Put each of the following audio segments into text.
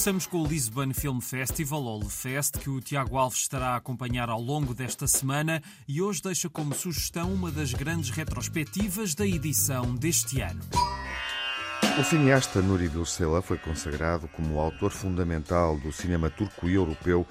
Começamos com o Lisbon Film Festival, ou LeFest, que o Tiago Alves estará a acompanhar ao longo desta semana e hoje deixa como sugestão uma das grandes retrospectivas da edição deste ano. O cineasta Nuri Bilsela foi consagrado como autor fundamental do cinema turco e europeu,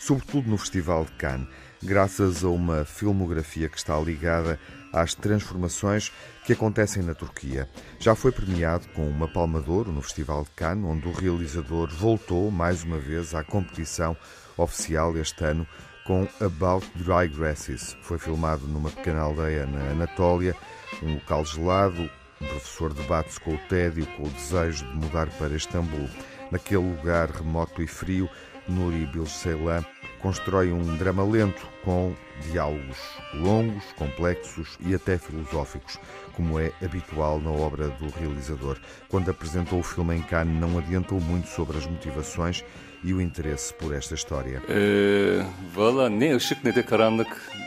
sobretudo no Festival de Cannes, graças a uma filmografia que está ligada às transformações que acontecem na Turquia. Já foi premiado com uma Palma de Ouro no Festival de Cannes, onde o realizador voltou mais uma vez à competição oficial este ano com About Dry Grasses. Foi filmado numa pequena aldeia na Anatólia, um local gelado. O professor debate-se com o tédio, com o desejo de mudar para Istambul. Naquele lugar remoto e frio, Nuri Bilseylan constrói um drama lento com diálogos longos, complexos e até filosóficos, como é habitual na obra do realizador. Quando apresentou o filme em Cannes, não adiantou muito sobre as motivações e o interesse por esta história. Eh,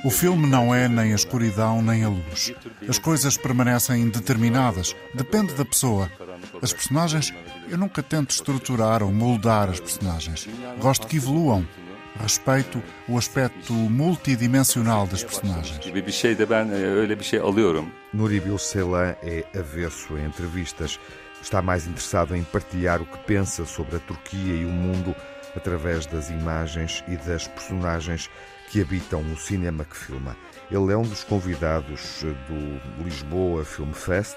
o filme não é nem a escuridão nem a luz. As coisas permanecem determinadas, depende da pessoa. As personagens, eu nunca tento estruturar ou moldar as personagens. Gosto que evoluam, respeito o aspecto multidimensional das personagens. Nuri Bilseylan é avesso em entrevistas. Está mais interessado em partilhar o que pensa sobre a Turquia e o mundo através das imagens e das personagens que habitam o cinema que filma. Ele é um dos convidados do Lisboa Film Fest.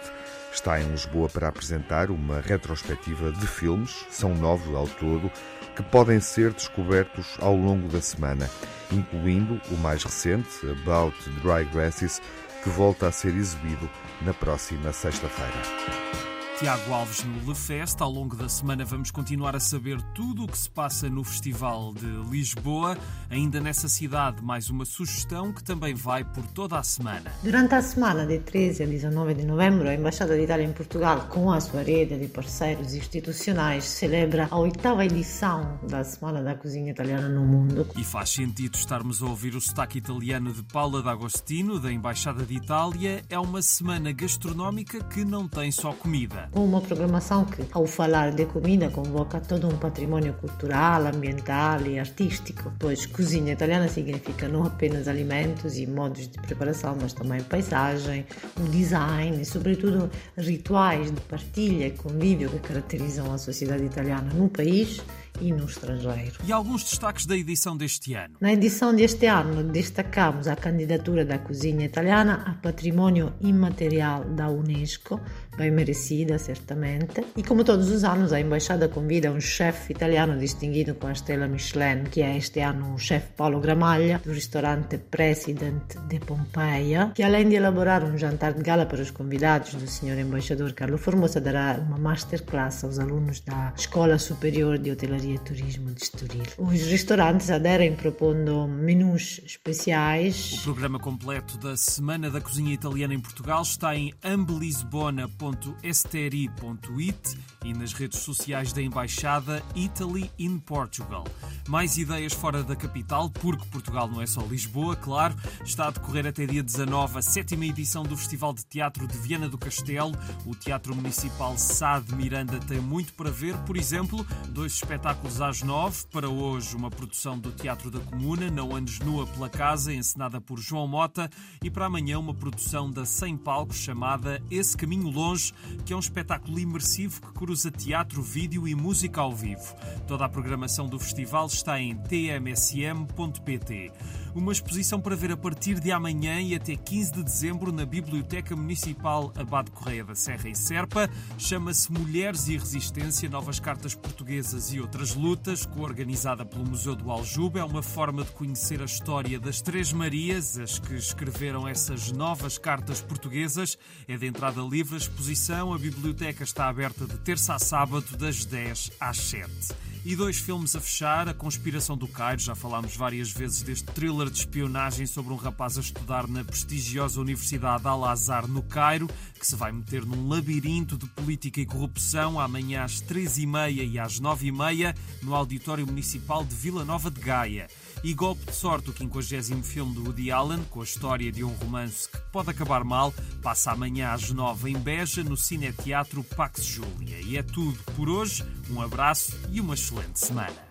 Está em Lisboa para apresentar uma retrospectiva de filmes, são nove ao todo, que podem ser descobertos ao longo da semana, incluindo o mais recente, About Dry Grasses, que volta a ser exibido na próxima sexta-feira. Tiago Alves no LeFest. Ao longo da semana vamos continuar a saber tudo o que se passa no Festival de Lisboa. Ainda nessa cidade, mais uma sugestão que também vai por toda a semana. Durante a semana de 13 a 19 de novembro, a Embaixada de Itália em Portugal, com a sua rede de parceiros institucionais, celebra a oitava edição da Semana da Cozinha Italiana no Mundo. E faz sentido estarmos a ouvir o sotaque italiano de Paula D'Agostino, da Embaixada de Itália. É uma semana gastronómica que não tem só comida uma programação que, ao falar de comida, convoca todo um patrimônio cultural, ambiental e artístico, pois cozinha italiana significa não apenas alimentos e modos de preparação, mas também paisagem, o design e, sobretudo, rituais de partilha e convívio que caracterizam a sociedade italiana no país e no estrangeiro. E alguns destaques da edição deste ano? Na edição deste ano, destacamos a candidatura da cozinha italiana a patrimônio imaterial da Unesco, bem merecida, certamente. E como todos os anos, a embaixada convida um chefe italiano distinguido com a estrela Michelin, que é este ano o chefe Paulo Gramaglia, do ristorante President de Pompeia, que além de elaborar um jantar de gala para os convidados do senhor embaixador Carlo Formosa, dará uma masterclass aos alunos da Escola Superior de Hotelaria e Turismo de Estoril. Os restaurantes aderem propondo menus especiais. O programa completo da Semana da Cozinha Italiana em Portugal está em ambelisbona.esteri.it e nas redes sociais da Embaixada Italy in Portugal. Mais ideias fora da capital, porque Portugal não é só Lisboa, claro. Está a decorrer até dia 19 a sétima edição do Festival de Teatro de Viana do Castelo. O Teatro Municipal Sá de Miranda tem muito para ver, por exemplo, dois espetáculos espetáculos às nove. Para hoje, uma produção do Teatro da Comuna, Não Andes Nua pela Casa, encenada por João Mota. E para amanhã, uma produção da Sem Palcos chamada Esse Caminho Longe, que é um espetáculo imersivo que cruza teatro, vídeo e música ao vivo. Toda a programação do festival está em tmsm.pt. Uma exposição para ver a partir de amanhã e até 15 de dezembro na Biblioteca Municipal Abade Correia da Serra em Serpa. Chama-se Mulheres e Resistência, Novas Cartas Portuguesas e Outras Lutas, coorganizada pelo Museu do Aljube. É uma forma de conhecer a história das Três Marias, as que escreveram essas novas cartas portuguesas. É de entrada livre a exposição. A biblioteca está aberta de terça a sábado, das 10 às 7. E dois filmes a fechar: A Conspiração do Cairo, já falámos várias vezes deste thriller de espionagem sobre um rapaz a estudar na prestigiosa Universidade Al-Azhar no Cairo, que se vai meter num labirinto de política e corrupção amanhã às três e meia e às nove e meia no Auditório Municipal de Vila Nova de Gaia. E Golpe de Sorte, o 50 filme de Woody Allen, com a história de um romance que pode acabar mal, passa amanhã às nove em Beja, no Cineteatro Pax Júlia. E é tudo por hoje. Um abraço e uma excelente semana.